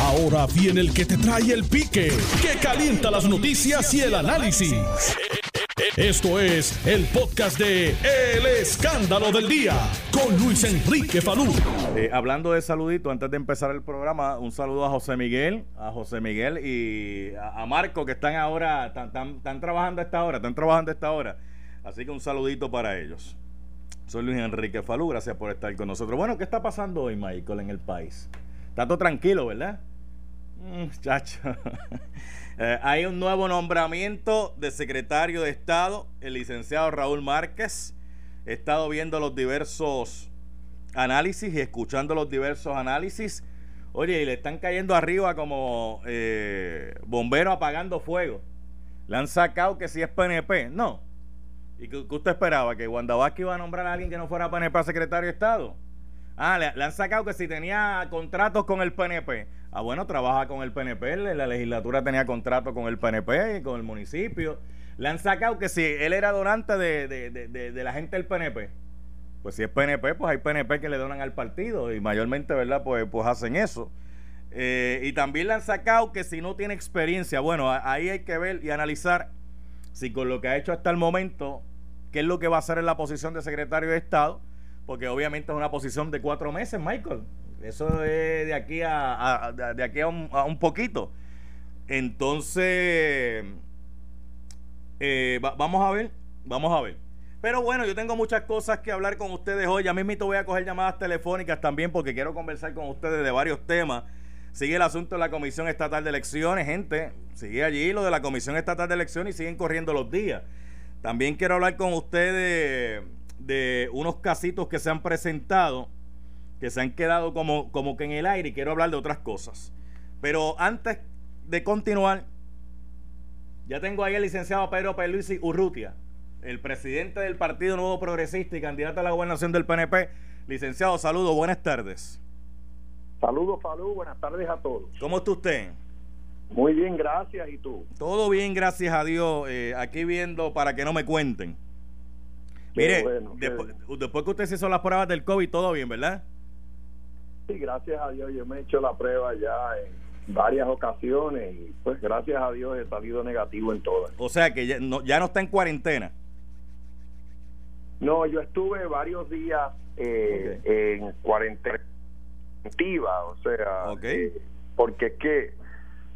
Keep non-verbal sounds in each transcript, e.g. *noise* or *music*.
Ahora viene el que te trae el pique, que calienta las noticias y el análisis. Esto es el podcast de El Escándalo del Día con Luis Enrique Falú. Eh, hablando de saludito, antes de empezar el programa, un saludo a José Miguel, a José Miguel y a, Marco que están ahora, están, trabajando esta hora, están trabajando a esta hora. Así que un saludito para ellos. Soy Luis Enrique Falú, gracias por estar con nosotros. Bueno, ¿qué está pasando hoy, Michael, en el país? Está todo tranquilo, ¿verdad? Mm, chacho. *laughs* Eh, hay un nuevo nombramiento de secretario de Estado, el licenciado Raúl Márquez. He estado viendo los diversos análisis y escuchando los diversos análisis. Oye, y le están cayendo arriba como eh, bombero apagando fuego. Le han sacado que si es PNP. No. ¿Y qué, usted esperaba? ¿Que Wanda iba a nombrar a alguien que no fuera PNP a secretario de Estado? Ah, le, han sacado que si tenía contratos con el PNP. Ah, bueno, trabaja con el PNP. La la legislatura tenía contratos con el PNP con el municipio. Le han sacado que si él era donante de, de- de- de- la gente del PNP. Pues si es PNP, pues hay PNP que le donan al partido y mayormente, ¿verdad? Pues, pues hacen eso. Eh, y también le han sacado que si no tiene experiencia, bueno, ahí hay que ver y analizar si con lo que ha hecho hasta el momento, qué es lo que va a hacer en la posición de secretario de Estado, porque obviamente es una posición de cuatro meses, Michael. Eso es de aquí a, de aquí a un, poquito. Entonces, eh, va- vamos a ver, vamos a ver. Pero bueno, yo tengo muchas cosas que hablar con ustedes hoy. Ya mismito voy a coger llamadas telefónicas también porque quiero conversar con ustedes de varios temas. Sigue el asunto de la Comisión Estatal de Elecciones, gente. Sigue allí lo de la Comisión Estatal de Elecciones y siguen corriendo los días. También quiero hablar con ustedes de unos casitos que se han presentado, que se han quedado como, como que en el aire y quiero hablar de otras cosas. Pero antes de continuar, ya tengo ahí al licenciado Pedro Pierluisi Urrutia, el presidente del Partido Nuevo Progresista y candidato a la gobernación del PNP. Licenciado, saludos, buenas tardes. Saludos, Falú, buenas tardes a todos. ¿Cómo está usted? Muy bien, gracias. ¿Y tú? Todo bien, gracias a Dios. eh, aquí viendo para que no me cuenten. Mire, bueno, después, después que usted se hizo las pruebas del COVID, todo bien, ¿verdad? Sí, gracias a Dios. Yo me he hecho la prueba ya en varias ocasiones y pues gracias a Dios he salido negativo en todas. O sea que ya no, ya no está en cuarentena. No, yo estuve varios días eh, en cuarentena o sea, Ok. eh, porque es que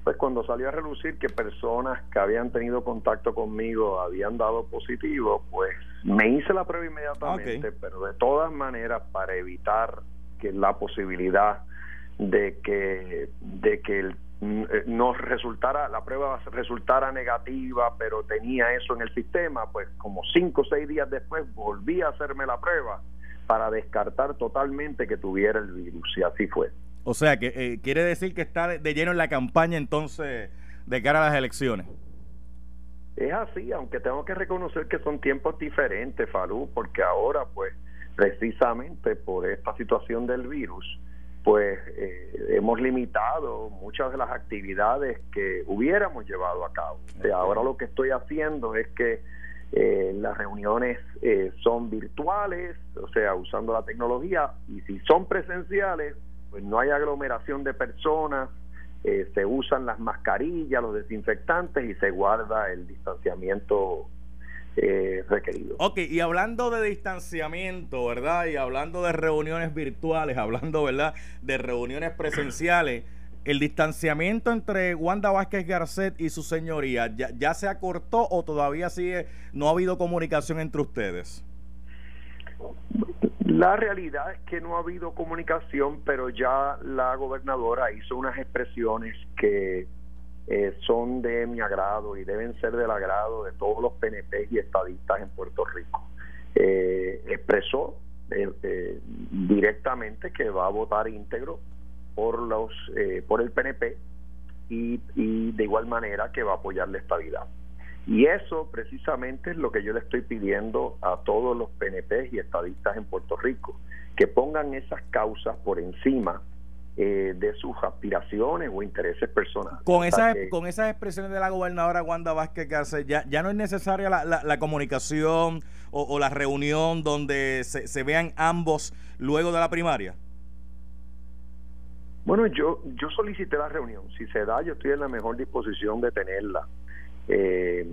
pues cuando salió a relucir que personas que habían tenido contacto conmigo habían dado positivo, pues me hice la prueba inmediatamente, pero de todas maneras para evitar que la posibilidad de que de que el- eh, no resultara la prueba resultara negativa, pero tenía eso en el sistema, pues como cinco o seis días después volví a hacerme la prueba para descartar totalmente que tuviera el virus y así fue. O sea que eh, quiere decir que está de, de lleno en la campaña entonces de cara a las elecciones. Es así, aunque tengo que reconocer que son tiempos diferentes, Falú, porque ahora, pues, precisamente por esta situación del virus, pues eh, hemos limitado muchas de las actividades que hubiéramos llevado a cabo. Ahora lo que estoy haciendo es que eh, las reuniones eh, son virtuales, o sea, usando la tecnología, y si son presenciales, pues no hay aglomeración de personas, eh, se usan las mascarillas, los desinfectantes y se guarda el distanciamiento eh, requerido. Ok, y hablando de distanciamiento, ¿verdad? Y hablando de reuniones virtuales, *laughs* hablando, ¿verdad? De reuniones presenciales, el distanciamiento entre Wanda Vázquez Garcet y su señoría, ¿ya, ya se acortó o todavía sigue, no ha habido comunicación entre ustedes? La realidad es que no ha habido comunicación, pero ya la gobernadora hizo unas expresiones que eh, son de mi agrado y deben ser del agrado de todos los PNP y estadistas en Puerto Rico. Eh, expresó eh, eh, directamente que va a votar íntegro por los eh, por el PNP y, y de igual manera que va a apoyar la estabilidad. Y eso precisamente es lo que yo le estoy pidiendo a todos los PNP y estadistas en Puerto Rico, que pongan esas causas por encima eh, de sus aspiraciones o intereses personales. Con esas, que- con esas expresiones de la gobernadora Wanda Vázquez Garcet, ya, ya no es necesaria la, la- la comunicación o, o la reunión donde se, se vean ambos luego de la primaria. Bueno, yo, yo solicité la reunión. Si se da, yo estoy en la mejor disposición de tenerla. Eh,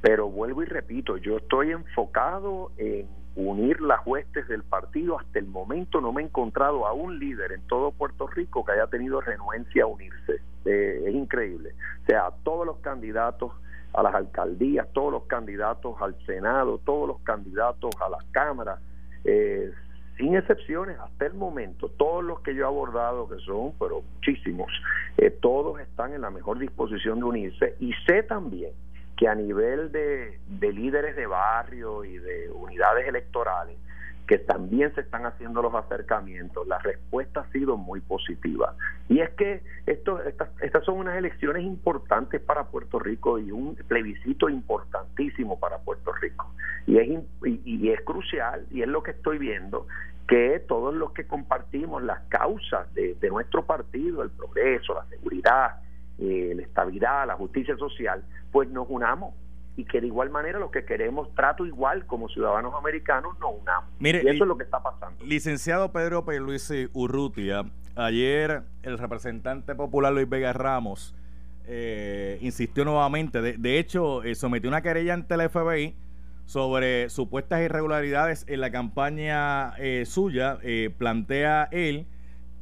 pero vuelvo y repito, yo estoy enfocado en unir las huestes del partido. Hasta el momento no me he encontrado a un líder en todo Puerto Rico que haya tenido renuencia a unirse. Eh, es increíble. O sea, todos los candidatos a las alcaldías, todos los candidatos al Senado, todos los candidatos a las cámaras, eh, sin excepciones, hasta el momento, todos los que yo he abordado, que son, pero muchísimos, eh, todos están en la mejor disposición de unirse. Y sé también que a nivel de, de líderes de barrio y de unidades electorales, que también se están haciendo los acercamientos, la respuesta ha sido muy positiva. Y es que esto, estas, estas son unas elecciones importantes para Puerto Rico y un plebiscito importantísimo para Puerto Rico. Y es, y, es crucial, y es lo que estoy viendo, que todos los que compartimos las causas de, nuestro partido, el progreso, la seguridad, eh, la estabilidad, la justicia social, pues nos unamos y que de igual manera los que queremos trato igual como ciudadanos americanos nos unamos. Mire, y eso es lo que está pasando. Licenciado Pedro P. Luis Urrutia, ayer el representante popular Luis Vega Ramos eh, insistió nuevamente, de, hecho eh, sometió una querella ante el FBI sobre supuestas irregularidades en la campaña eh, suya, plantea él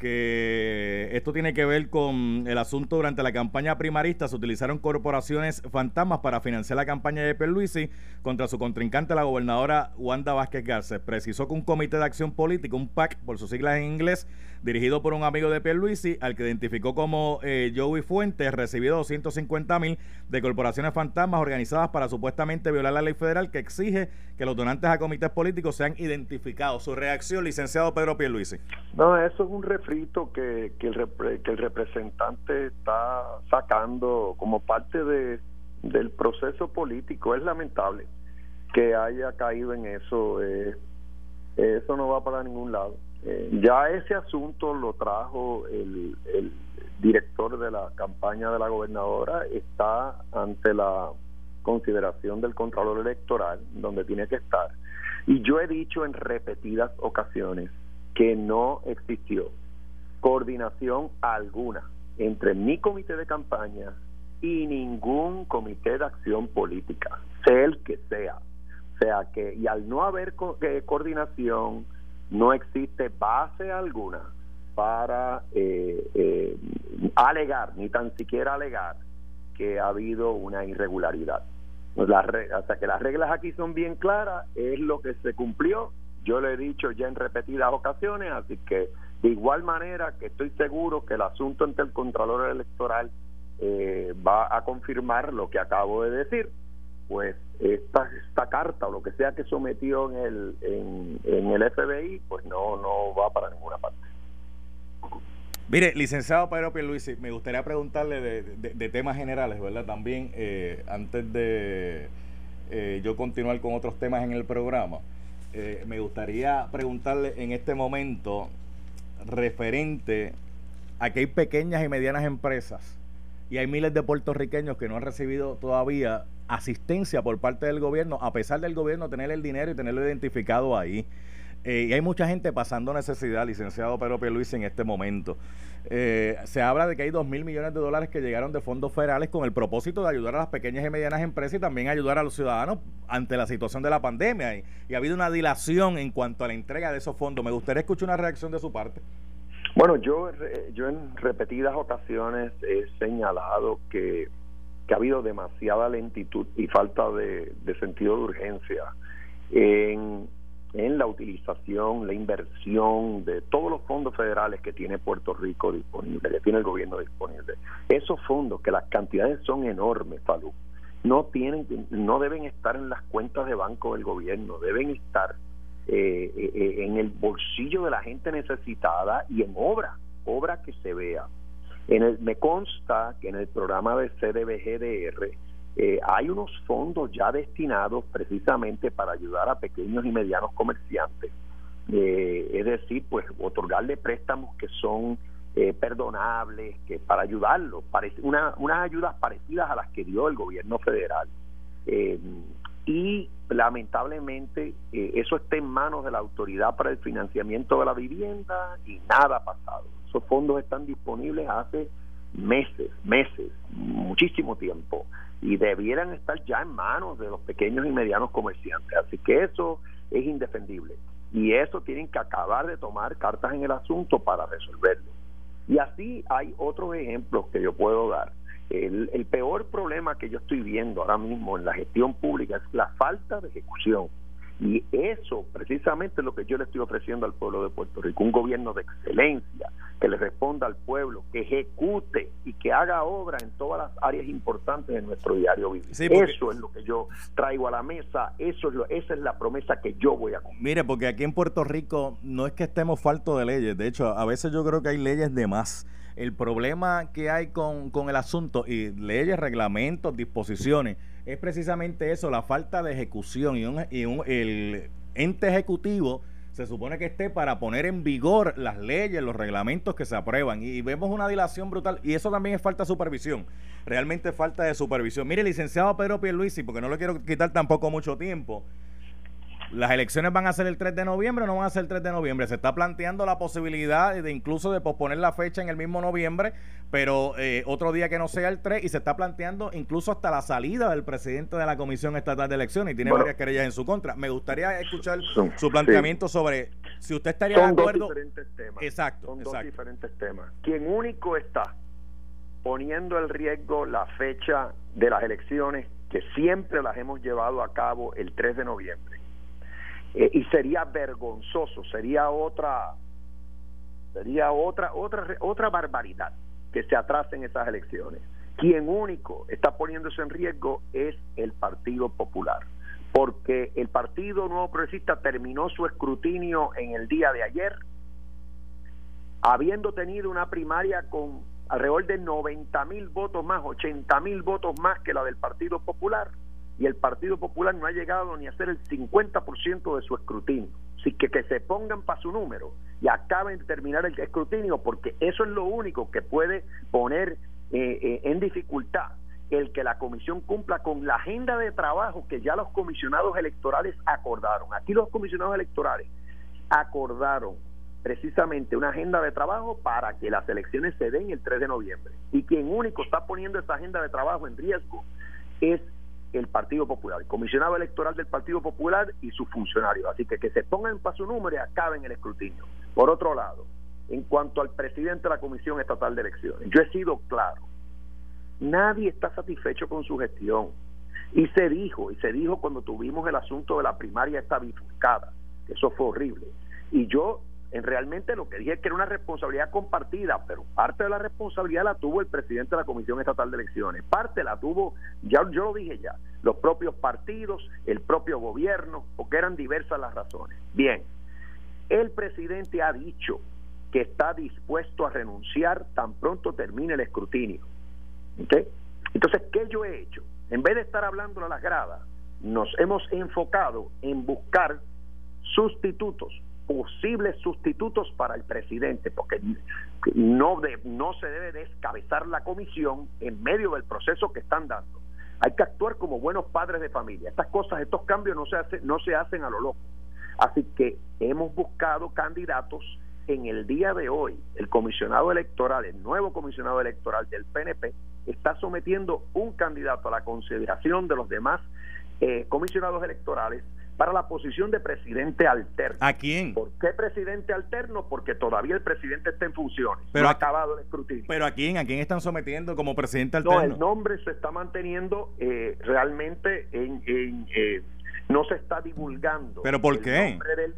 que esto tiene que ver con el asunto durante la campaña primarista. Se utilizaron corporaciones fantasmas para financiar la campaña de Pierluisi contra su contrincante, la gobernadora Wanda Vázquez Garcés. Precisó que un comité de acción política, un PAC por sus siglas en inglés, dirigido por un amigo de Pierluisi, al que identificó como eh, Joey Fuentes, recibió 250 mil de corporaciones fantasmas organizadas para supuestamente violar la ley federal que exige que los donantes a comités políticos sean identificados. Su reacción, licenciado Pedro Pierluisi. No, eso es un refrito que, que, el, que el representante está sacando como parte de, del proceso político. Es lamentable que haya caído en eso. Eh, eso no va para ningún lado. Ya ese asunto lo trajo el, director de la campaña de la gobernadora, está ante la consideración del Contralor Electoral, donde tiene que estar. Y yo he dicho en repetidas ocasiones que no existió coordinación alguna entre mi comité de campaña y ningún comité de acción política, sea el que sea. O sea que, y al no haber eh, coordinación, no existe base alguna para eh, eh, alegar, ni tan siquiera alegar, que ha habido una irregularidad. Pues hasta que las reglas aquí son bien claras, es lo que se cumplió. Yo lo he dicho ya en repetidas ocasiones, así que de igual manera que estoy seguro que el asunto ante el Contralor Electoral eh, va a confirmar lo que acabo de decir pues esta, esta carta o lo que sea que sometió en el, en, el FBI, pues no, no va para ninguna parte. Mire, licenciado Pedro Pierluisi, me gustaría preguntarle de, temas generales, ¿verdad? También, eh, antes de eh, yo continuar con otros temas en el programa, eh, me gustaría preguntarle en este momento referente a que hay pequeñas y medianas empresas y hay miles de puertorriqueños que no han recibido todavía asistencia por parte del gobierno, a pesar del gobierno tener el dinero y tenerlo identificado ahí. Eh, y hay mucha gente pasando necesidad, licenciado Pedro Luis en este momento. Eh, se habla de que hay dos mil millones de dólares que llegaron de fondos federales con el propósito de ayudar a las pequeñas y medianas empresas y también ayudar a los ciudadanos ante la situación de la pandemia. Y, y ha habido una dilación en cuanto a la entrega de esos fondos. Me gustaría escuchar una reacción de su parte. Bueno, yo, yo en repetidas ocasiones he señalado que, ha habido demasiada lentitud y falta de, sentido de urgencia en, en, la utilización, la inversión de todos los fondos federales que tiene Puerto Rico disponible, que tiene el gobierno disponible. Esos fondos, que las cantidades son enormes, Falú, no tienen, no deben estar en las cuentas de banco del gobierno, deben estar eh, eh, en el bolsillo de la gente necesitada y en obra, obra que se vea. En el, me consta que en el programa de CDBGDR eh, hay unos fondos ya destinados precisamente para ayudar a pequeños y medianos comerciantes. Eh, es decir, pues otorgarle préstamos que son perdonables, que para ayudarlos, una, unas ayudas parecidas a las que dio el gobierno federal. Eh, y lamentablemente eh, eso está en manos de la autoridad para el financiamiento de la vivienda y nada ha pasado. Esos fondos están disponibles hace meses, meses, muchísimo tiempo y debieran estar ya en manos de los pequeños y medianos comerciantes. Así que eso es indefendible y eso tienen que acabar de tomar cartas en el asunto para resolverlo. Y así hay otros ejemplos que yo puedo dar. El, el peor problema que yo estoy viendo ahora mismo en la gestión pública es la falta de ejecución y eso precisamente es lo que yo le estoy ofreciendo al pueblo de Puerto Rico, un gobierno de excelencia, que le responda al pueblo, que ejecute y que haga obra en todas las áreas importantes de nuestro diario vivir. Eso es lo que yo traigo a la mesa, eso es lo, esa es la promesa que yo voy a cumplir. Mire, porque aquí en Puerto Rico no es que estemos faltos de leyes, de hecho, a veces yo creo que hay leyes de más. El problema que hay con, con el asunto y leyes, reglamentos, disposiciones es precisamente eso, la falta de ejecución y, un, y un, el ente ejecutivo se supone que esté para poner en vigor las leyes, los reglamentos que se aprueban. Y vemos una dilación brutal. Y eso también es falta de supervisión. Realmente falta de supervisión. Mire, licenciado Pedro Pierluisi, porque no le quiero quitar tampoco mucho tiempo. Las elecciones van a ser el 3 de noviembre o no van a ser el 3 de noviembre. Se está planteando la posibilidad de incluso de posponer la fecha en el mismo noviembre, pero eh, otro día que no sea el 3 y se está planteando incluso hasta la salida del presidente de la Comisión Estatal de Elecciones y tiene varias querellas en su contra. Me gustaría escuchar su planteamiento sobre si usted estaría de acuerdo. Son diferentes temas. Exacto. Son dos diferentes temas. Quien único está poniendo en riesgo la fecha de las elecciones que siempre las hemos llevado a cabo el 3 de noviembre eh, y sería vergonzoso, sería otra sería otra otra otra barbaridad que se atrasen esas elecciones. Quien único está poniéndose en riesgo es el Partido Popular, porque el Partido Nuevo Progresista terminó su escrutinio en el día de ayer, habiendo tenido una primaria con alrededor de 90 mil votos más, 80 mil votos más que la del Partido Popular y el Partido Popular no ha llegado ni a hacer el 50% de su escrutinio. Así que que se pongan para su número y acaben de terminar el escrutinio, porque eso es lo único que puede poner eh, eh, en dificultad el que la comisión cumpla con la agenda de trabajo que ya los comisionados electorales acordaron. Aquí los comisionados electorales acordaron precisamente una agenda de trabajo para que las elecciones se den el 3 de noviembre. Y quien único está poniendo esa agenda de trabajo en riesgo es el Partido Popular, el comisionado electoral del Partido Popular y sus funcionarios. Así que que se pongan para su número y acaben el escrutinio. Por otro lado, en cuanto al presidente de la Comisión Estatal de Elecciones, yo he sido claro, nadie está satisfecho con su gestión. Y se dijo, y se dijo cuando tuvimos el asunto de la primaria esta bifurcada, que eso fue horrible. Y yo en realmente lo que dije es que era una responsabilidad compartida, pero parte de la responsabilidad la tuvo el presidente de la Comisión Estatal de Elecciones, parte la tuvo, ya yo lo dije ya, los propios partidos, el propio gobierno, porque eran diversas las razones. Bien, el presidente ha dicho que está dispuesto a renunciar tan pronto termine el escrutinio. Entonces, ¿qué yo he hecho? En vez de estar hablando a las gradas, nos hemos enfocado en buscar sustitutos posibles sustitutos para el presidente, porque no, de, no se debe descabezar la comisión en medio del proceso que están dando. Hay que actuar como buenos padres de familia. Estas cosas, estos cambios no se, hace, no se hacen a lo loco. Así que hemos buscado candidatos en el día de hoy. El comisionado electoral, el nuevo comisionado electoral del PNP, está sometiendo un candidato a la consideración de los demás eh, comisionados electorales para la posición de presidente alterno. ¿A quién? ¿Por qué presidente alterno? Porque todavía el presidente está en funciones. Pero no ha acabado el escrutinio. ¿Pero a quién? ¿A quién están sometiendo como presidente alterno? No, el nombre se está manteniendo eh, realmente en, en eh, no se está divulgando. ¿Pero por el qué? Nombre del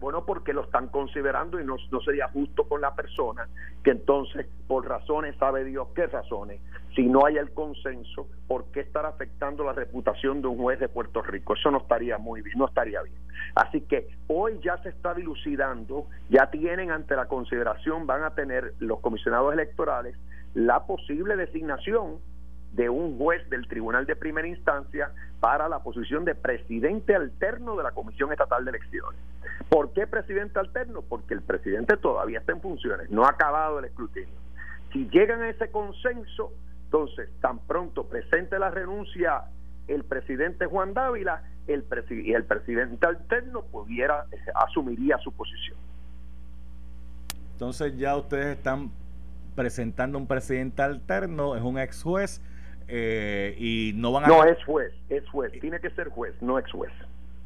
bueno, porque lo están considerando y no, no sería justo con la persona que entonces, por razones, sabe Dios qué razones, si no hay el consenso, ¿por qué estar afectando la reputación de un juez de Puerto Rico? Eso no estaría muy bien, no estaría bien. Así que hoy ya se está dilucidando, ya tienen ante la consideración, van a tener los comisionados electorales la posible designación de un juez del Tribunal de Primera Instancia para la posición de presidente alterno de la Comisión Estatal de Elecciones. ¿Por qué presidente alterno? Porque el presidente todavía está en funciones, no ha acabado el escrutinio. Si llegan a ese consenso, entonces tan pronto presente la renuncia el presidente Juan Dávila, el y el presidente alterno pudiera asumiría su posición. entonces ya ustedes están presentando un presidente alterno, es un ex juez, eh, y no van a... No, es juez, es juez, tiene que ser juez, no ex juez.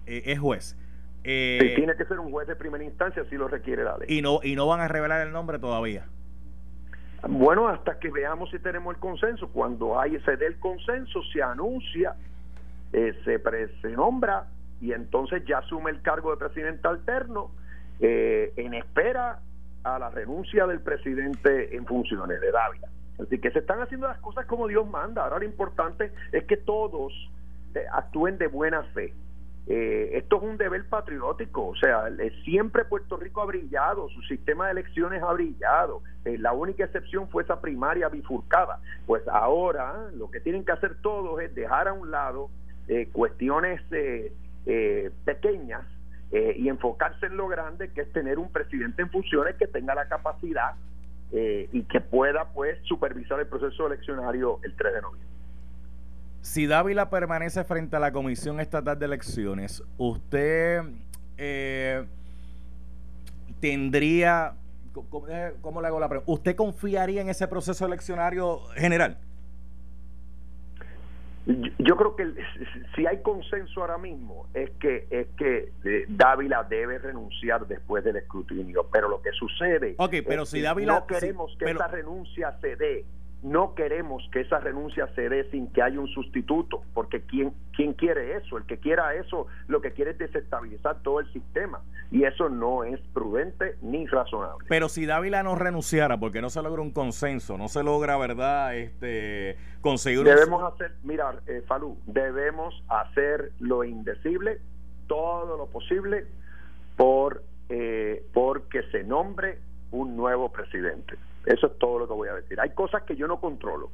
Eh, es juez. Eh, tiene que ser un juez de primera instancia si lo requiere la ley. Y no, y no van a revelar el nombre todavía. Bueno, hasta que veamos si tenemos el consenso. Cuando hay, se dé el consenso, se anuncia, eh, se, se nombra y entonces ya asume el cargo de presidente alterno eh, en espera a la renuncia del presidente en funciones de Dávila. Así que se están haciendo las cosas como Dios manda. Ahora lo importante es que todos eh, actúen de buena fe. Eh, esto es un deber patriótico, o sea, siempre Puerto Rico ha brillado, su sistema de elecciones ha brillado, eh, la única excepción fue esa primaria bifurcada. Pues ahora lo que tienen que hacer todos es dejar a un lado eh, cuestiones pequeñas y enfocarse en lo grande, que es tener un presidente en funciones que tenga la capacidad y que pueda pues supervisar el proceso eleccionario el 3 de noviembre. Si Dávila permanece frente a la Comisión Estatal de Elecciones, usted eh, tendría, eh, ¿cómo, le hago la pregunta? ¿Usted confiaría en ese proceso eleccionario general? Yo creo que si hay consenso ahora mismo es que es que eh, Dávila debe renunciar después del escrutinio, pero lo que sucede pero si no queremos que esa renuncia se dé no queremos que esa renuncia se dé sin que haya un sustituto, porque ¿quién, ¿quién quiere eso? El que quiera eso lo que quiere es desestabilizar todo el sistema y eso no es prudente ni razonable. Pero si Dávila no renunciara porque no se logra un consenso, no se logra, ¿verdad? Este, conseguir Debemos hacer, mira, eh, Falú, debemos hacer lo indecible, todo lo posible por eh, porque se nombre un nuevo presidente. Eso es todo lo que voy a decir. Hay cosas que yo no controlo.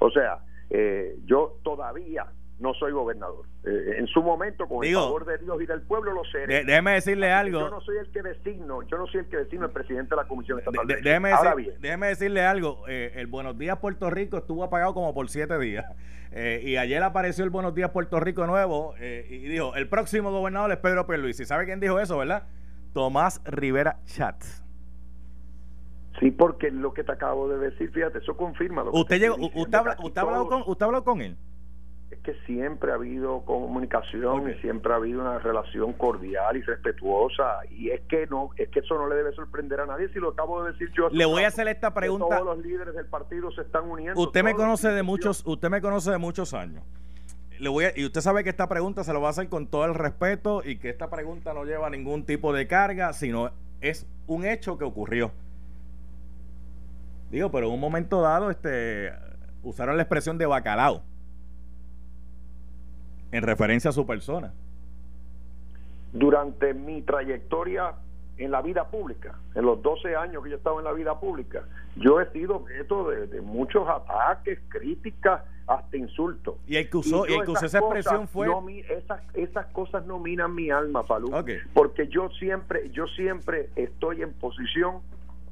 O sea, eh, yo todavía no soy gobernador. Eh, en su momento, con el favor de Dios y del pueblo, lo seré. déjeme decirle algo. Yo no soy el que designo, yo no soy el que designo el presidente de la Comisión Estatal. De, déjeme, déjeme, decirle algo. Eh, el Buenos Días Puerto Rico estuvo apagado como por siete días. *laughs* y ayer apareció el Buenos Días Puerto Rico nuevo y dijo, el próximo gobernador es Pedro ¿Y ¿Sabe quién dijo eso, verdad? Tomás Rivera Chatz. Sí, porque lo que te acabo de decir, fíjate, eso confirma lo que ¿Usted, llegó, usted, habla, usted, hablado con, ¿Usted habló con él? Es que siempre ha habido comunicación y siempre ha habido una relación cordial y respetuosa y es que no es que eso no le debe sorprender a nadie si lo acabo de decir yo. Le voy a hacer esta pregunta. Todos los líderes del partido se están uniendo. Usted me conoce de muchos, usted me conoce de muchos años. Le voy y usted sabe que esta pregunta se lo va a hacer con todo el respeto y que esta pregunta no lleva ningún tipo de carga, sino es un hecho que ocurrió. Digo, pero en un momento dado este, usaron la expresión de bacalao en referencia a su persona. Durante mi trayectoria en la vida pública, en los 12 años que yo estaba en la vida pública, yo he sido objeto de, muchos ataques, críticas, hasta insultos. Y el que usó, y esa expresión fue... esas, esas cosas no minan mi alma, Falú, porque yo siempre, yo siempre estoy en posición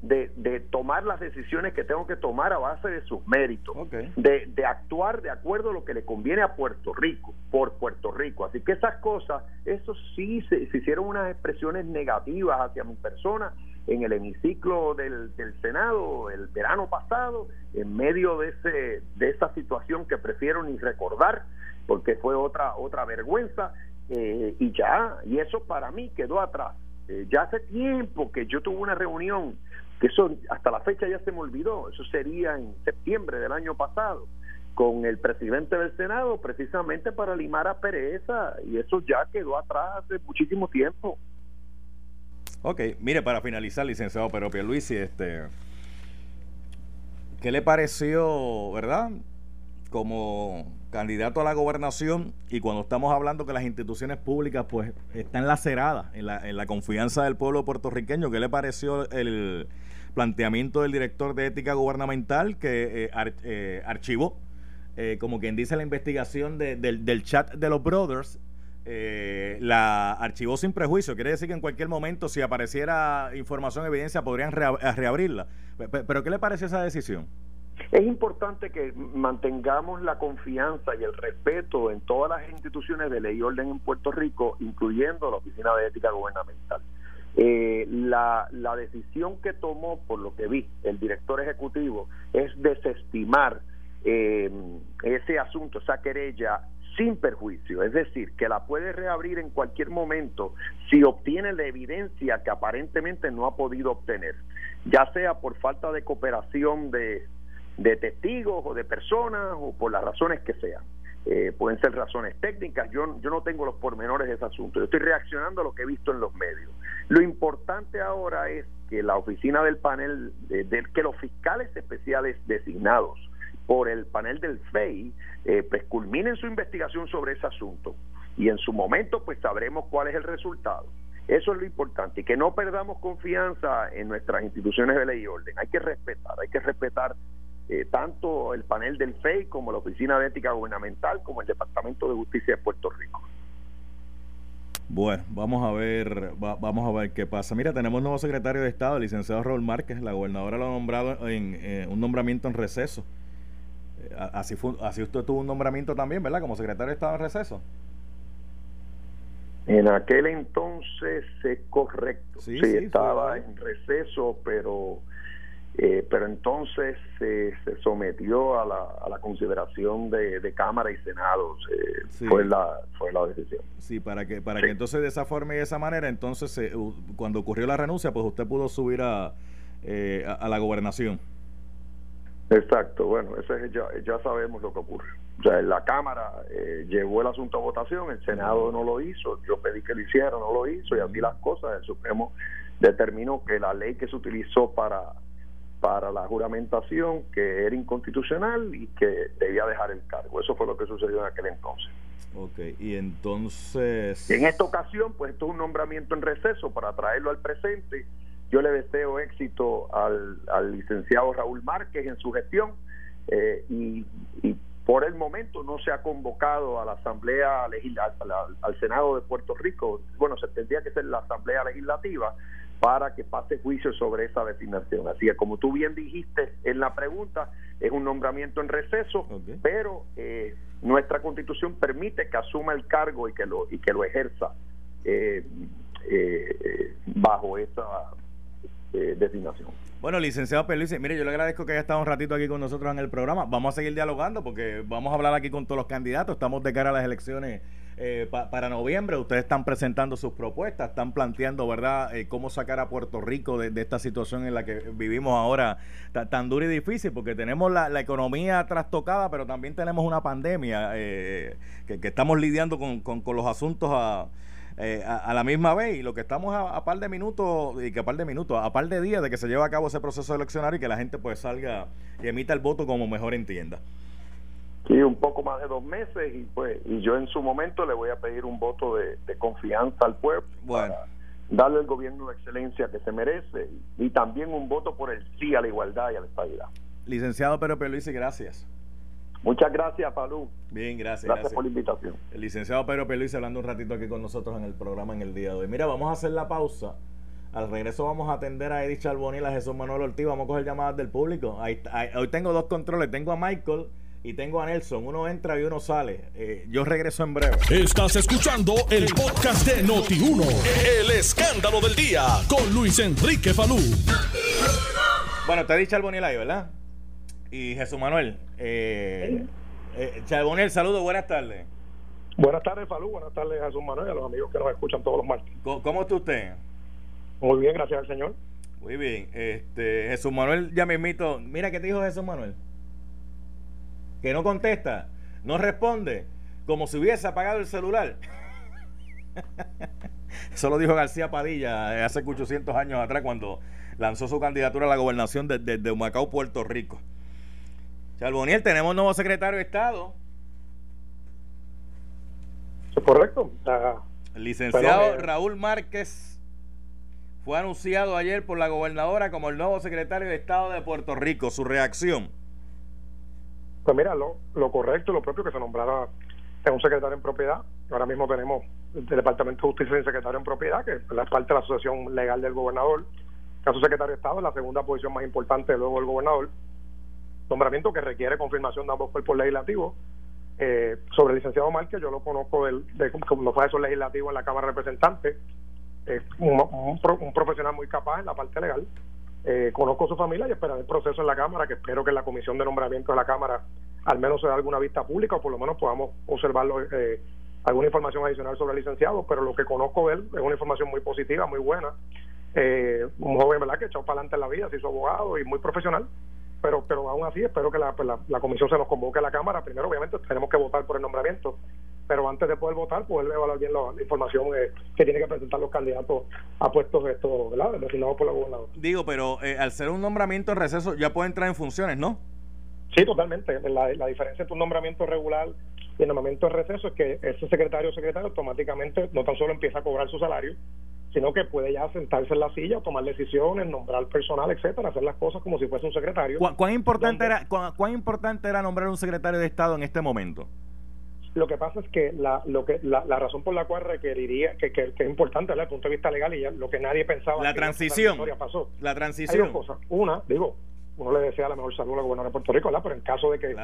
de, de, tomar las decisiones que tengo que tomar a base de sus méritos, de, de, actuar de acuerdo a lo que le conviene a Puerto Rico, por Puerto Rico. Así que esas cosas, eso sí se, hicieron unas expresiones negativas hacia mi persona en el hemiciclo del, del, Senado el verano pasado, en medio de, ese, de esa situación que prefiero ni recordar, porque fue otra, otra vergüenza, eh, y ya, y eso para mí quedó atrás. Eh, ya hace tiempo que yo tuve una reunión eso hasta la fecha ya se me olvidó, eso sería en septiembre del año pasado, con el presidente del Senado, precisamente para limar a pereza, y eso ya quedó atrás hace muchísimo tiempo. Ok, mire, para finalizar, licenciado Pero Luis, este, ¿qué le pareció, verdad? Como candidato a la gobernación y cuando estamos hablando que las instituciones públicas pues están laceradas en la, en la confianza del pueblo puertorriqueño, ¿qué le pareció el, planteamiento del director de ética gubernamental que eh, eh, archivó, eh, como quien dice la investigación del, chat de los brothers, la archivó sin prejuicio. Quiere decir que en cualquier momento, si apareciera información, evidencia, podrían reabrirla. Pero ¿qué le parece esa decisión? Es importante que mantengamos la confianza y el respeto en todas las instituciones de ley y orden en Puerto Rico, incluyendo la Oficina de Ética Gubernamental. Eh, la, decisión que tomó, por lo que vi, el director ejecutivo es desestimar eh, ese asunto, esa querella sin perjuicio, es decir, que la puede reabrir en cualquier momento si obtiene la evidencia que aparentemente no ha podido obtener, ya sea por falta de cooperación de, de testigos o de personas o por las razones que sean. Eh, pueden ser razones técnicas, yo, yo no tengo los pormenores de ese asunto, yo estoy reaccionando a lo que he visto en los medios. Lo importante ahora es que la oficina del panel, de, que los fiscales especiales designados por el panel del FEI, eh, pues culminen su investigación sobre ese asunto y en su momento pues sabremos cuál es el resultado. Eso es lo importante y que no perdamos confianza en nuestras instituciones de ley y orden. Hay que respetar, hay que respetar eh, tanto el panel del FEI como la Oficina de Ética Gubernamental como el Departamento de Justicia de Puerto Rico. Bueno, vamos a ver, vamos a ver qué pasa. Mira, tenemos un nuevo secretario de Estado, el licenciado Raúl Márquez. La gobernadora lo ha nombrado en eh, un nombramiento en receso. Eh, así, fue, así usted tuvo un nombramiento también, ¿verdad? Como secretario de Estado en receso. En aquel entonces es correcto. Sí, estaba en receso, pero eh, pero entonces se sometió a la, a la consideración de, Cámara y Senado, fue, la, fue la decisión. Sí, para que, para que entonces de esa forma y de esa manera, entonces cuando ocurrió la renuncia, pues usted pudo subir a, eh, a, la gobernación. Exacto, bueno, ese ya, ya sabemos lo que ocurre. O sea, la Cámara eh, llevó el asunto a votación, el Senado no lo hizo, yo pedí que lo hiciera, no lo hizo, y así las cosas, el Supremo determinó que la ley que se utilizó para para la juramentación que era inconstitucional y que debía dejar el cargo. Eso fue lo que sucedió en aquel entonces. Ok, y entonces... en esta ocasión, pues esto es un nombramiento en receso para traerlo al presente. Yo le deseo éxito al, al licenciado Raúl Márquez en su gestión eh, y, y, por el momento no se ha convocado a la Asamblea Legislativa, al Senado de Puerto Rico. Bueno, se tendría que ser la Asamblea Legislativa para que pase juicio sobre esa designación. Así que como tú bien dijiste en la pregunta, es un nombramiento en receso, pero eh, nuestra constitución permite que asuma el cargo y que lo, y que lo ejerza eh, eh, bajo esa designación. Bueno, licenciado Peluise, mire, yo le agradezco que haya estado un ratito aquí con nosotros en el programa. Vamos a seguir dialogando porque vamos a hablar aquí con todos los candidatos. Estamos de cara a las elecciones eh, para noviembre. Ustedes están presentando sus propuestas, están planteando, ¿verdad?, eh, cómo sacar a Puerto Rico de, esta situación en la que vivimos ahora tan dura y difícil, porque tenemos la, economía trastocada, pero también tenemos una pandemia eh, que, estamos lidiando con, con, los asuntos a, a, la misma vez y lo que estamos a, par de minutos y que a par de minutos, a par de días de que se lleve a cabo ese proceso eleccionario y que la gente pues salga y emita el voto como mejor entienda. Sí, un poco más de dos meses y pues y yo en su momento le voy a pedir un voto de, confianza al pueblo para darle el gobierno de excelencia que se merece y, también un voto por el sí a la igualdad y a la estabilidad. Licenciado Pedro Peluisi, gracias. Muchas gracias, Palú. Bien, gracias, gracias. por la invitación. El licenciado Pedro Peluisi hablando un ratito aquí con nosotros en el programa en el día de hoy. Mira, vamos a hacer la pausa. Al regreso vamos a atender a Edith Charbonil, a Jesús Manuel Ortiz. Vamos a coger llamadas del público. hoy tengo dos controles. Tengo a Michael y tengo a Nelson. Uno entra y uno sale. Eh, yo regreso en breve. Estás escuchando el podcast de Noti1. El escándalo del día con Luis Enrique Falú. Bueno, te ha dicho Charboniel ahí, ¿verdad? Y Jesús Manuel. Eh, eh, Charboniel, saludos, buenas tardes. Buenas tardes, Falú. Buenas tardes, Jesús Manuel, a los amigos que nos escuchan todos los martes. ¿Cómo, está usted? Muy bien, gracias al Señor. Muy bien. Este, Jesús Manuel, ya me invito. Mira, ¿qué te dijo Jesús Manuel? Que no contesta, no responde, como si hubiese apagado el celular. *laughs* Eso lo dijo García Padilla hace 800 años atrás cuando lanzó su candidatura a la gobernación desde de, Humacao, Puerto Rico. Charboniel, tenemos nuevo secretario de Estado. Correcto. el licenciado Raúl Márquez fue anunciado ayer por la gobernadora como el nuevo secretario de Estado de Puerto Rico. Su reacción. Pues mira, lo, lo correcto, lo propio que se nombrara un secretario en propiedad. Ahora mismo tenemos el Departamento de Justicia y secretario en propiedad, que es parte de la Asociación Legal del Gobernador. Caso secretario de Estado es la segunda posición más importante luego del gobernador. Nombramiento que requiere confirmación de ambos cuerpos legislativos. Eh, sobre el licenciado Márquez, yo lo conozco del, de, como fue eso legislativo en la Cámara de Representantes. es un, un, profesional muy capaz en la parte legal. Eh, conozco su familia y esperaré el proceso en la Cámara, que espero que la comisión de nombramiento de la Cámara al menos se dé alguna vista pública o por lo menos podamos observarlo, eh, alguna información adicional sobre el licenciado, pero lo que conozco de él es una información muy positiva, muy buena. Eh, un joven verdad que echó para adelante en la vida, se hizo abogado y muy profesional pero pero aún así espero que pues, la, la, comisión se nos convoque a la Cámara. Primero, obviamente, tenemos que votar por el nombramiento, pero antes de poder votar, poder evaluar bien la, información eh, que tiene que presentar los candidatos a puestos estos, ¿verdad? designados por la gobernadora. Digo, pero eh, al ser un nombramiento en receso, ya puede entrar en funciones, ¿no? Sí, totalmente. La, la diferencia entre un nombramiento regular y el nombramiento en receso es que ese secretario o secretario automáticamente no tan solo empieza a cobrar su salario, sino que puede ya sentarse en la silla, tomar decisiones, nombrar personal, etcétera, hacer las cosas como si fuese un secretario. ¿Cuán, importante era cuán, importante era nombrar un secretario de Estado en este momento? Lo que pasa es que la, lo que, la, razón por la cual requeriría, que, que, es importante desde el punto de vista legal y ya lo que nadie pensaba. La transición. pasó. La transición. Hay dos cosas. Una, digo, uno le desea la mejor salud a la gobernadora de Puerto Rico, ¿verdad? Pero en caso de que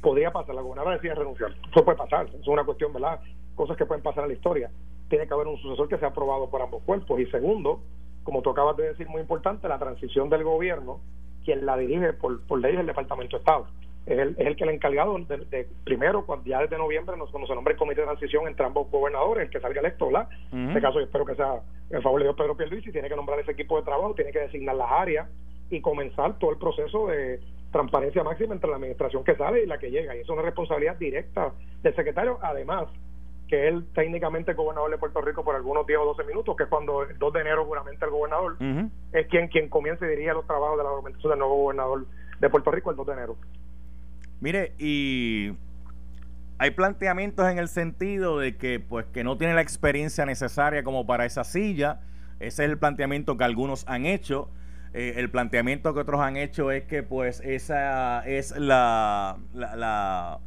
podría pasar, la gobernadora decía renunciar. Eso puede pasar, es una cuestión, ¿verdad? Cosas que pueden pasar en la historia tiene que haber un sucesor que sea aprobado por ambos cuerpos. Y segundo, como tú acabas de decir, muy importante, la transición del gobierno, quien la dirige por, por ley es el Departamento de Estado. Es el, es el que el encargado de, primero, cuando ya desde noviembre, nos, cuando se nombre el comité de transición entre ambos gobernadores, el que salga electo, ¿verdad? En este caso, yo espero que sea en favor de Dios Pedro Pierluisi, tiene que nombrar ese equipo de trabajo, tiene que designar las áreas y comenzar todo el proceso de transparencia máxima entre la administración que sale y la que llega. Y eso es una responsabilidad directa del secretario. Además, que él técnicamente gobernador de Puerto Rico por algunos 10 o 12 minutos, que es cuando el 2 de enero juramente el gobernador, es quien quien comienza y dirige los trabajos de la documentación del nuevo gobernador de Puerto Rico el 2 de enero. Mire, y hay planteamientos en el sentido de que pues que no tiene la experiencia necesaria como para esa silla. Ese es el planteamiento que algunos han hecho. Eh, el planteamiento que otros han hecho es que pues esa es la, la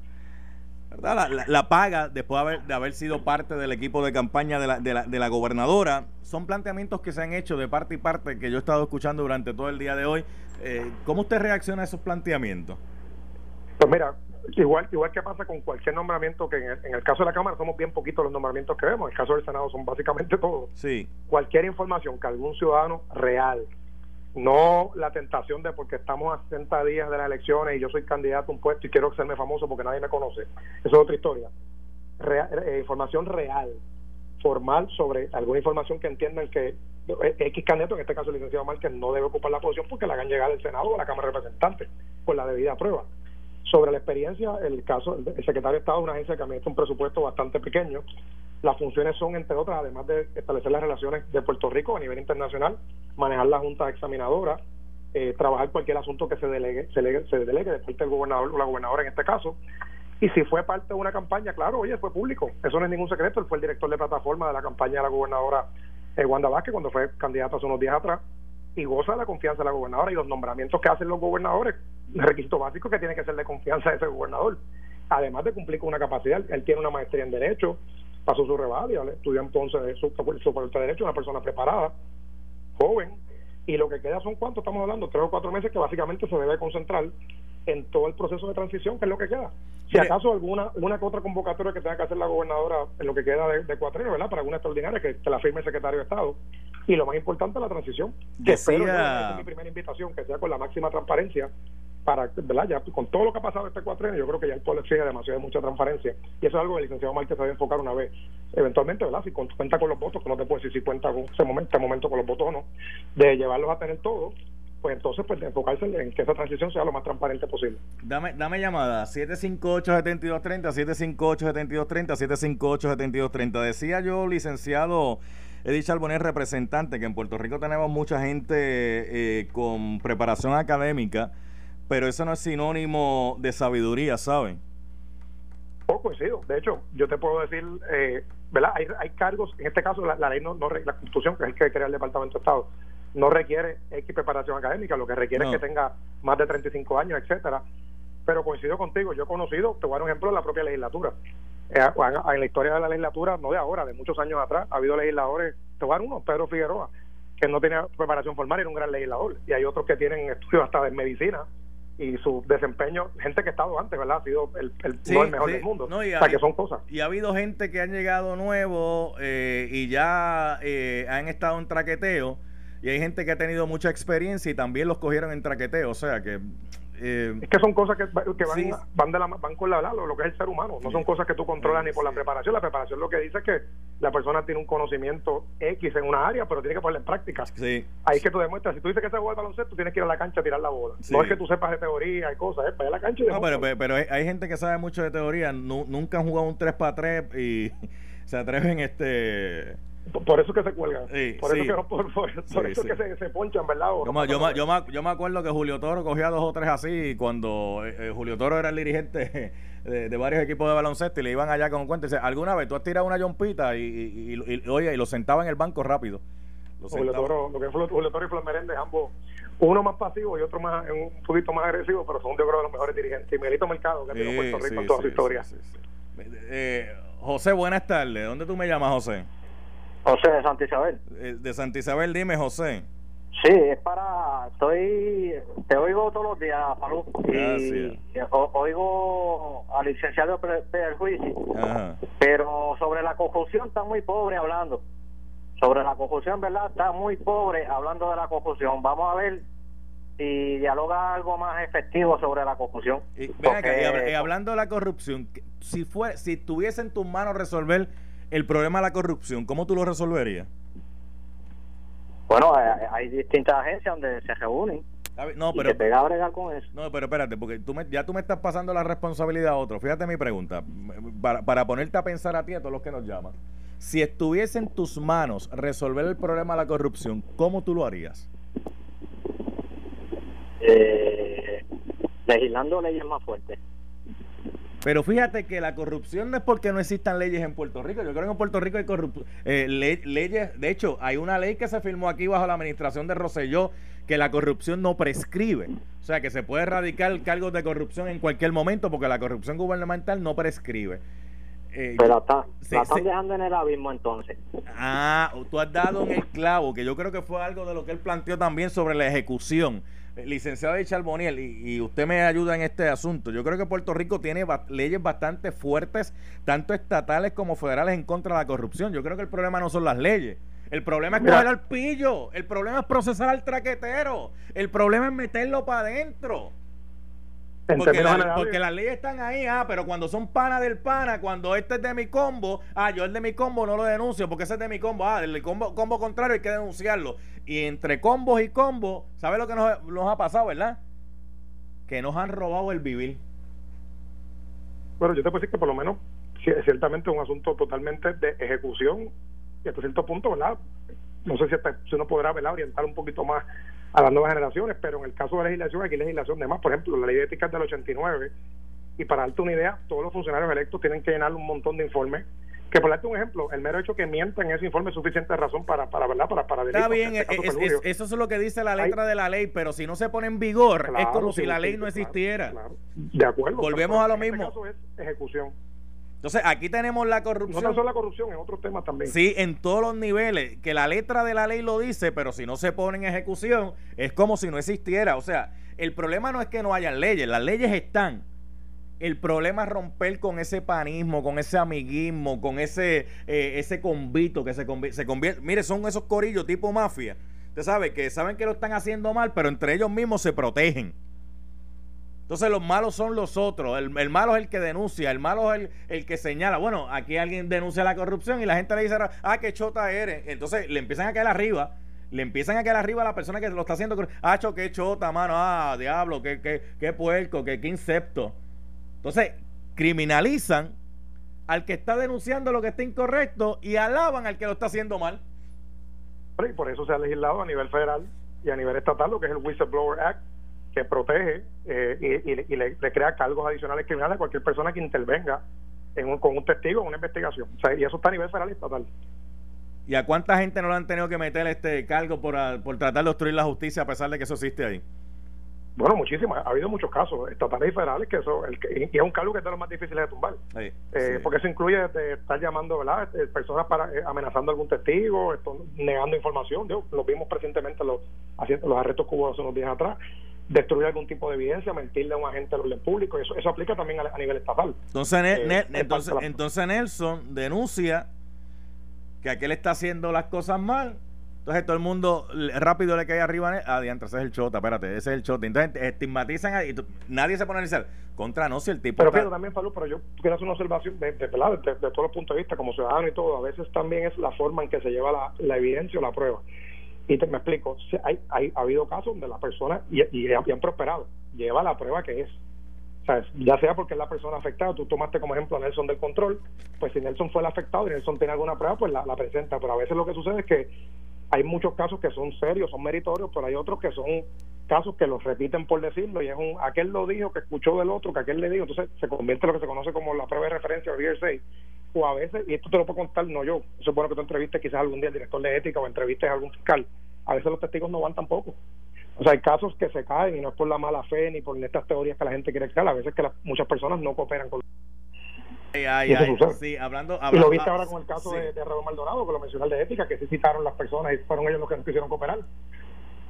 la, paga después de haber, de haber, sido parte del equipo de campaña de la, gobernadora. Son planteamientos que se han hecho de parte y parte que yo he estado escuchando durante todo el día de hoy. Eh, ¿Cómo usted reacciona a esos planteamientos? Pues mira, igual igual que pasa con cualquier nombramiento, que en el, caso de la Cámara somos bien poquitos los nombramientos que vemos, en el caso del Senado son básicamente todos. Sí. Cualquier información que algún ciudadano real no la tentación de porque estamos a 60 días de las elecciones y yo soy candidato a un puesto y quiero serme famoso porque nadie me conoce. Eso es otra historia. Eh, información real, formal sobre alguna información que entiendan que eh, X candidato, en este caso el licenciado Márquez, no debe ocupar la posición porque la hagan llegar al Senado o a la Cámara de Representantes por la debida prueba. Sobre la experiencia, el caso, el secretario de Estado es una agencia que administra un presupuesto bastante pequeño, las funciones son, entre otras, además de establecer las relaciones de Puerto Rico a nivel internacional, manejar la junta examinadora, eh, trabajar cualquier asunto que se delegue, se, delegue, se delegue de parte del gobernador o la gobernadora en este caso. Y si fue parte de una campaña, claro, oye, fue público. Eso no es ningún secreto. Él fue el director de plataforma de la campaña de la gobernadora eh, Wanda Vázquez cuando fue candidato hace unos días atrás y goza de la confianza de la gobernadora y los nombramientos que hacen los gobernadores, el requisito básico que tiene que ser de confianza de ese gobernador. Además de cumplir con una capacidad, él tiene una maestría en Derecho, pasó su revalida, estudió entonces su, su, de Derecho, una persona preparada, joven, y lo que queda son cuántos estamos hablando, tres o cuatro meses que básicamente se debe concentrar en todo el proceso de transición, que es lo que queda. Si acaso alguna una que otra convocatoria que tenga que hacer la gobernadora en lo que queda de, de cuatro años, ¿verdad? Para alguna extraordinaria que, la firme el secretario de Estado. Y lo más importante, la transición. Que espero, es mi primera invitación, que sea con la máxima transparencia para, ¿verdad? Ya con todo lo que ha pasado este cuatro años, yo creo que ya el pueblo exige demasiado de mucha transparencia. Y eso es algo que el licenciado Márquez se debe enfocar una vez. Eventualmente, ¿verdad? Si cuenta con los votos, que no te puedo decir si cuenta con ese momento, este momento con los votos o no, de llevarlos a tener todo, pues entonces pues enfocarse en que esa transición sea lo más transparente posible. Dame, dame llamada, 758-7230, 758-7230, 758-7230. Decía yo, licenciado Edith Charbonnier, representante, que en Puerto Rico tenemos mucha gente eh, con preparación académica, pero eso no es sinónimo de sabiduría, ¿saben? Oh, coincido. De hecho, yo te puedo decir, eh, ¿verdad? Hay, hay, cargos, en este caso la, ley no, no, la Constitución, que es el que crea el Departamento de Estado, no requiere X preparación académica, lo que requiere es que tenga más de 35 años, etcétera. Pero coincido contigo, yo he conocido, te voy a dar un ejemplo la propia legislatura. Eh, en la historia de la legislatura, no de ahora, de muchos años atrás, ha habido legisladores, te voy a dar uno, Pedro Figueroa, que no tenía preparación formal y era un gran legislador. Y hay otros que tienen estudios hasta de medicina y su desempeño, gente que ha estado antes, ¿verdad? Ha sido el, el, no el mejor del mundo. o sea, que son cosas. Y ha habido gente que han llegado nuevo eh, y ya eh, han estado en traqueteo. Y hay gente que ha tenido mucha experiencia y también los cogieron en traqueteo. O sea que eh, es que son cosas que, que van, van, de la, van con la, lo, lo que es el ser humano. No son cosas que tú controlas ni por la preparación. La preparación lo que dice es que la persona tiene un conocimiento X en una área, pero tiene que ponerla en práctica. Ahí es que tú demuestras. Si tú dices que se juega el baloncesto, tienes que ir a la cancha a tirar la bola. No es que tú sepas de teoría y cosas, es para ir a la cancha y No, pero, pero, hay, gente que sabe mucho de teoría. nunca han jugado un 3 para 3 y *laughs* se atreven este por eso que se cuelgan. por, eso que, por, por, eso que se, se, ponchan, ¿verdad? Yo, me, yo, yo, me, yo, me, acuerdo que Julio Toro cogía dos o tres así cuando eh, eh, Julio Toro era el dirigente *laughs* de, varios equipos de baloncesto y le iban allá con cuenta. ¿alguna vez tú has tirado una jompita y, y, oye, y lo sentaba en el banco rápido? Julio Toro, lo que es Julio Toro y Flor Meréndez, ambos, uno más pasivo y otro más un poquito más agresivo, pero son yo creo de los mejores dirigentes. Y Miguelito Mercado, que tiene Puerto Rico en toda su historia. Eh, José, buenas tardes. ¿Dónde tú me llamas, José? José de Santa Isabel. Eh, de Santa Isabel, dime, José. Sí, es para. Estoy. Te oigo todos los días, Falú. Y oigo al licenciado Perjuicio. Pero sobre la confusión está muy pobre hablando. Sobre la confusión, ¿verdad? Está muy pobre hablando de la confusión. Vamos a ver si dialoga algo más efectivo sobre la confusión. Y, y, hablando de la corrupción, si, fue, si tuviese en tus manos resolver el problema de la corrupción, ¿cómo tú lo resolverías? Bueno, hay, distintas agencias donde se reúnen. No, pero, y pega a bregar con eso. No, pero espérate, porque tú ya tú me estás pasando la responsabilidad a otro. Fíjate mi pregunta, para, para ponerte a pensar a ti, a todos los que nos llaman. Si estuviese en tus manos resolver el problema de la corrupción, ¿cómo tú lo harías? Eh, legislando leyes más fuertes. Pero fíjate que la corrupción no es porque no existan leyes en Puerto Rico. Yo creo que en Puerto Rico hay. Eh, leyes, de hecho, hay una ley que se firmó aquí bajo la administración de Roselló que la corrupción no prescribe. O sea, que se puede erradicar cargos de corrupción en cualquier momento porque la corrupción gubernamental no prescribe. Eh, Pero está, la están dejando en el abismo entonces. Ah, tú has dado en el clavo, que yo creo que fue algo de lo que él planteó también sobre la ejecución licenciado de Charboniel, y, y, usted me ayuda en este asunto, yo creo que Puerto Rico tiene leyes bastante fuertes, tanto estatales como federales, en contra de la corrupción. Yo creo que el problema no son las leyes. El problema es coger al pillo, el problema es procesar al traquetero, el problema es meterlo para adentro. Porque, las leyes están ahí, ah, pero cuando son pana del pana, cuando este es de mi combo, ah, yo el de mi combo no lo denuncio porque ese es de mi combo, ah, el combo, combo contrario hay que denunciarlo. Y entre combos y combos, ¿sabes lo que nos, nos ha pasado, verdad? Que nos han robado el vivir. Bueno, yo te puedo decir que por lo menos, ciertamente es un asunto totalmente de ejecución y hasta cierto punto, ¿verdad? No sé si, si uno podrá ¿verdad? orientar un poquito más a las nuevas generaciones, pero en el caso de legislación, aquí legislación de más, por ejemplo, la ley de ética del 89, y para darte una idea, todos los funcionarios electos tienen que llenar un montón de informes que por darte un ejemplo, el mero hecho que mientan en ese informe es suficiente razón para, para ¿verdad? Para, para Está bien, este eso es lo que dice la letra de la ley, pero si no se pone en vigor, es como si la ley no existiera. De acuerdo. Volvemos a lo este mismo. caso es ejecución. Entonces, aquí tenemos la corrupción. No solo la corrupción, en otros temas también. Sí, en todos los niveles, que la letra de la ley lo dice, pero si no se pone en ejecución, es como si no existiera. O sea, el problema no es que no haya leyes, las leyes están. El problema es romper con ese panismo, con ese amiguismo, con ese, eh, ese convito que se, se convierte. Mire, son esos corillos tipo mafia. Usted sabe que saben que lo están haciendo mal, pero entre ellos mismos se protegen. Entonces los malos son los otros. El, malo es el que denuncia, el malo es el, que señala. Bueno, aquí alguien denuncia la corrupción y la gente le dice, ah, qué chota eres. Entonces le empiezan a caer arriba. Le empiezan a caer arriba a la persona que lo está haciendo. Ah, qué chota, mano. Ah, diablo, qué, qué, qué puerco, qué, qué incepto. Entonces, criminalizan al que está denunciando lo que está incorrecto y alaban al que lo está haciendo mal. Y por eso se ha legislado a nivel federal y a nivel estatal lo que es el Whistleblower Act, que protege eh, y, le, crea cargos adicionales criminales a cualquier persona que intervenga en con un testigo en una investigación. O sea, y eso está a nivel federal y estatal. ¿Y a cuánta gente no le han tenido que meter este cargo por, por tratar de obstruir la justicia a pesar de que eso existe ahí? Bueno, muchísimas. Ha habido muchos casos estatales y federales que eso, el, y es un cargo que es de los más difíciles de tumbar. Eh, porque eso incluye estar llamando, ¿verdad? Eh, personas para amenazando a algún testigo, esto, negando información. lo vimos recientemente los, haciendo los arrestos cubos hace unos días atrás destruir algún tipo de evidencia, mentirle a un agente del orden público. Eso, eso aplica también a, nivel estatal. Entonces, eh, entonces, entonces Nelson denuncia que aquel está haciendo las cosas mal entonces todo el mundo rápido le cae arriba. Ah, diantre, ese es el chota, espérate, ese es el chota. Entonces estigmatizan y nadie se pone a analizar. Contra no, si el tipo. Pero también, Pablo, pero yo quiero hacer una observación de, de, todos los puntos de vista, como ciudadano y todo. A veces también es la forma en que se lleva la, evidencia o la prueba. Y te, me explico, hay, ha habido casos donde la persona, y, y, han prosperado, lleva la prueba que es. O ya sea porque es la persona afectada, tú tomaste como ejemplo a Nelson del control, pues si Nelson fue el afectado y Nelson tiene alguna prueba, pues la, la presenta. Pero a veces lo que sucede es que hay muchos casos que son serios, son meritorios, pero hay otros que son casos que los repiten por decirlo y es un aquel lo dijo que escuchó del otro que aquel le dijo entonces se convierte en lo que se conoce como la prueba de referencia o hearsay o a veces y esto te lo puedo contar no yo eso es bueno que tú entrevistes quizás algún día al director de ética o entrevistes a algún fiscal a veces los testigos no van tampoco. O sea hay casos que se caen y no es por la mala fe ni por estas teorías que la gente quiere crear a veces que muchas personas no cooperan con sí, hablando, y lo viste ahora con el caso de, de Raúl Maldonado, que lo mencionó de ética, que se citaron las personas y fueron ellos los que no quisieron cooperar.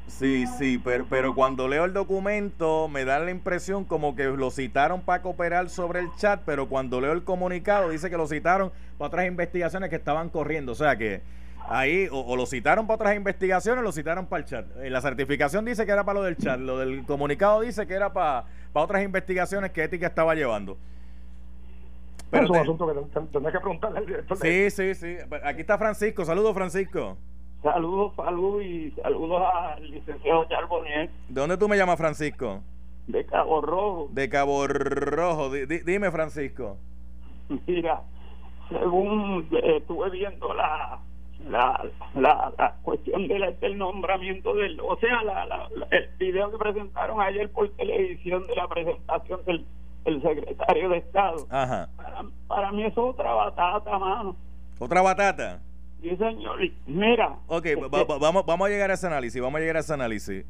Sí, sí, pero, pero cuando leo el documento me da la impresión como que lo citaron para cooperar sobre el chat, pero cuando leo el comunicado dice que lo citaron para otras investigaciones que estaban corriendo. O sea que ahí o, lo citaron para otras investigaciones o lo citaron para el chat. Eh, la certificación dice que era para lo del chat, lo del comunicado dice que era para, para otras investigaciones que Ética estaba llevando. Pero es un asunto que tendrás que preguntarle al director. Sí, sí, sí. Aquí está Francisco. Saludos, Francisco. Saludos, saludos y saludos al licenciado Charbonier. ¿De dónde tú me llamas, Francisco? De Cabo Rojo. De Cabo Rojo. dime, Francisco. Mira, según eh, estuve viendo la, la, la, cuestión del, del, nombramiento del, o sea, la, el video que presentaron ayer por televisión de la presentación del el secretario de Estado. Ajá. Para, mí es otra batata, mano. ¿Otra batata? Sí, señor. Mira. Ok, este vamos, vamos a llegar a ese análisis, vamos a llegar a ese análisis.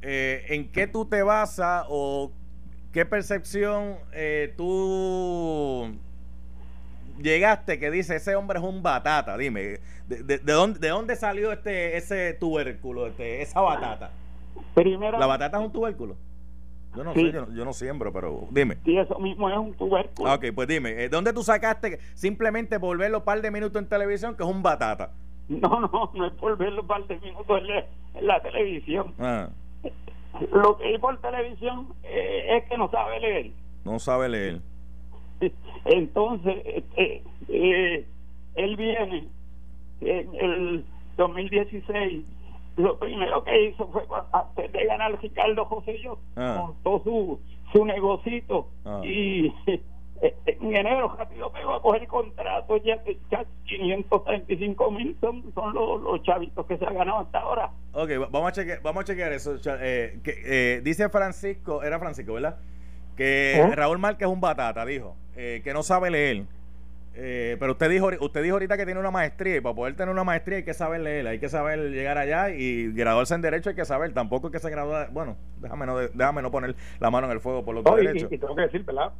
Eh, ¿En qué tú te basas o qué percepción eh, tú llegaste que dice ese hombre es un batata? Dime, ¿de, de, dónde, de dónde salió este ese tubérculo, este, esa batata? Primero, ¿La batata es un tubérculo? Yo no sé, yo no, siembro, pero dime. Sí, eso mismo es un tubérculo. Ah, ok, pues dime, eh, ¿dónde tú sacaste simplemente por verlo un par de minutos en televisión que es un batata? No, no, no es por verlo un par de minutos en la, televisión. Ah. Lo que hay por televisión eh, es que no sabe leer. No sabe leer. *laughs* Entonces, eh, él viene en el 2016 lo primero que hizo fue antes de ganar Ricardo José yo ah. montó su su negocito ah. y *laughs* en enero rápido pegó a coger contratos ya, ya 535 mil son, son los, chavitos que se han ganado hasta ahora ok vamos a chequear, vamos a chequear eso eh, que, eh, dice Francisco era Francisco verdad que ¿Eh? Raúl Márquez es un batata dijo eh, que no sabe leer eh, pero usted dijo, usted dijo ahorita que tiene una maestría y para poder tener una maestría hay que saber leer, hay que saber llegar allá y graduarse en Derecho hay que saber. Tampoco es que se gradúa. Bueno, déjame no, déjame no poner la mano en el fuego por lo que no, y, y, tengo que decir, ¿verdad?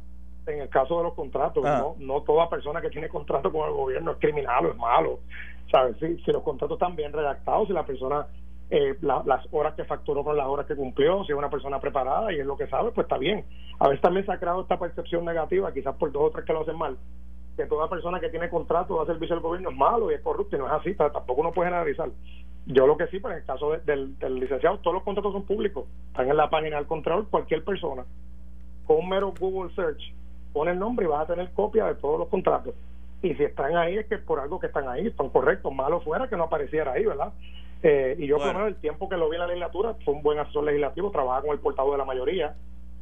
En el caso de los contratos, ah. no, no toda persona que tiene contrato con el gobierno es criminal o es malo. ¿Sabes? Si, si los contratos están bien redactados, si la persona eh, las horas que facturó con las horas que cumplió, si es una persona preparada y es lo que sabe, pues está bien. A veces también se ha creado esta percepción negativa, quizás por dos o tres que lo hacen mal, que toda persona que tiene contrato va a servicio al gobierno es malo y es corrupto y no es así, tampoco uno puede generalizar. Yo lo que sí, pero en el caso del, licenciado, todos los contratos son públicos, están en la página del control, cualquier persona con un mero Google Search pone el nombre y vas a tener copia de todos los contratos. Y si están ahí es que por algo que están ahí, son correctos, malo fuera que no apareciera ahí, ¿verdad? Eh, y yo, por lo menos, el tiempo que lo vi en la legislatura, fue un buen asesor legislativo, trabaja con el portavoz de la mayoría,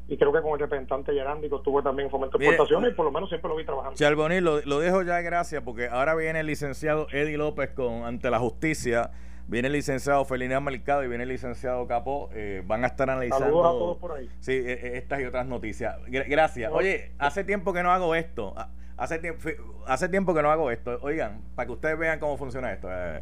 y creo que con el representante Yerandico estuvo también en fomento de exportaciones y por lo menos siempre lo vi trabajando. Charbonil, lo, lo dejo ya gracias porque ahora viene el licenciado Eddie López con ante la justicia. Viene el licenciado Felina Mercado y viene el licenciado Capó. Eh, van a estar analizando. A todos por ahí. Sí, e, e, estas y otras noticias. Gracias. Oye, hace tiempo que no hago esto. Hace tiempo, hace tiempo que no hago esto. Oigan, para que ustedes vean cómo funciona esto. Eh.